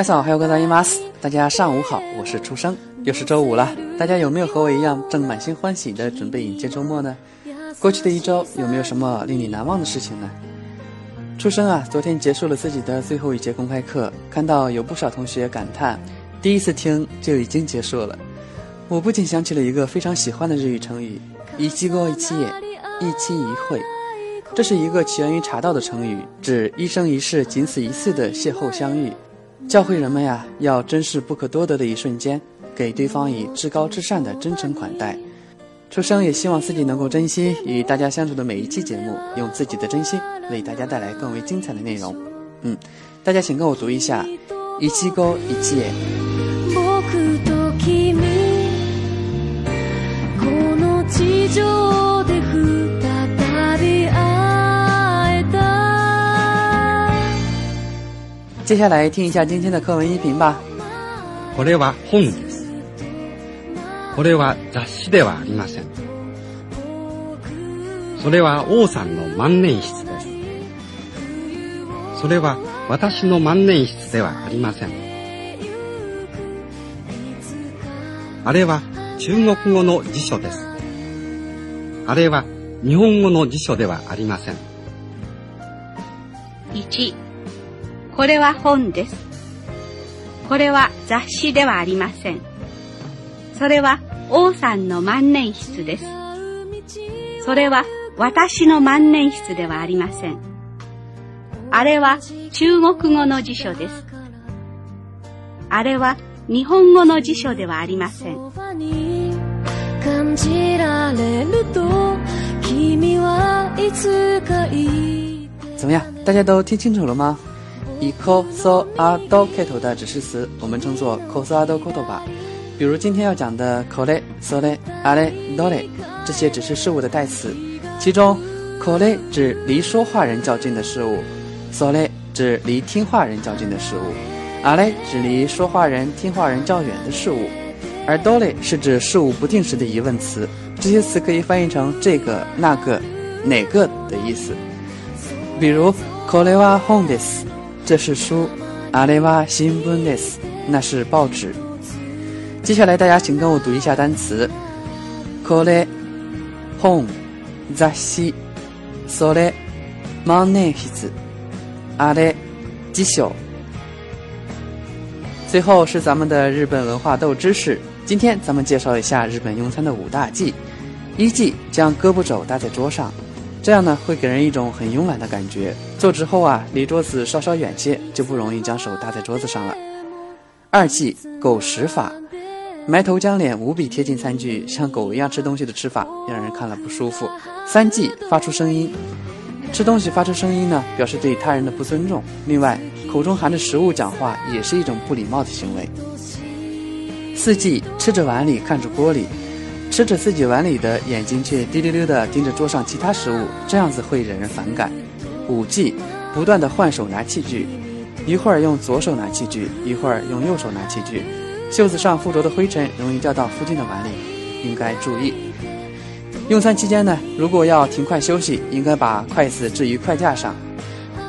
さんお还有うございま斯，大家上午好，我是初生，又是周五了，大家有没有和我一样正满心欢喜的准备迎接周末呢？过去的一周有没有什么令你难忘的事情呢？初生啊，昨天结束了自己的最后一节公开课，看到有不少同学感叹。第一次听就已经结束了，我不仅想起了一个非常喜欢的日语成语：一期过一期也，一期一会。这是一个起源于茶道的成语，指一生一世仅此一次的邂逅相遇，教会人们呀要珍视不可多得的一瞬间，给对方以至高至善的真诚款待。初生也希望自己能够珍惜与大家相处的每一期节目，用自己的真心为大家带来更为精彩的内容。嗯，大家请跟我读一下。一期一会僕と君この地上で再び会えた接下来听一下今天的课文音频吧これは本ですこれは雑誌ではありませんそれは王さんの万年筆ですそれは私の万年筆ではありませんあれは中国語の辞書ですあれは日本語の辞書ではありません1これは本ですこれは雑誌ではありませんそれは王さんの万年筆ですそれは私の万年筆ではありません。あれは中国語の辞書です。あれは日本語の辞書ではありません。怎么样？大家都听清楚了吗？以コソアド开头的指示词，我们称作コソアドコト吧。比如今天要讲的コレ、ソレ、アレ、ドレ，这些指示事物的代词，其中コレ指离说话人较近的事物。所以指离听话人较近的事物，阿勒指离说话人听话人较远的事物，而都勒是指事物不定时的疑问词。这些词可以翻译成“这个、那个、哪个”的意思。比如，これは本です，这是书；あれは新聞です，那是报纸。接下来大家请跟我读一下单词：コ s 本、雑誌、それ、マネージ is。阿呆，继续。最后是咱们的日本文化豆知识。今天咱们介绍一下日本用餐的五大忌：一忌将胳膊肘搭在桌上，这样呢会给人一种很慵懒的感觉。坐直后啊，离桌子稍稍远些，就不容易将手搭在桌子上了。二忌狗食法，埋头将脸无比贴近餐具，像狗一样吃东西的吃法，让人看了不舒服。三忌发出声音。吃东西发出声音呢，表示对他人的不尊重。另外，口中含着食物讲话也是一种不礼貌的行为。四忌吃着碗里看着锅里，吃着自己碗里的眼睛却滴溜溜的盯着桌上其他食物，这样子会惹人反感。五忌不断的换手拿器具，一会儿用左手拿器具，一会儿用右手拿器具，袖子上附着的灰尘容易掉到附近的碗里，应该注意。用餐期间呢，如果要停筷休息，应该把筷子置于筷架上；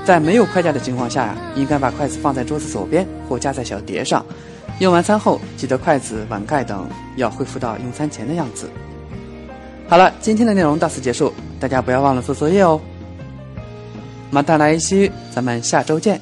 在没有筷架的情况下呀，应该把筷子放在桌子左边或架在小碟上。用完餐后，记得筷子、碗盖等要恢复到用餐前的样子。好了，今天的内容到此结束，大家不要忘了做作业哦。马带来西，咱们下周见。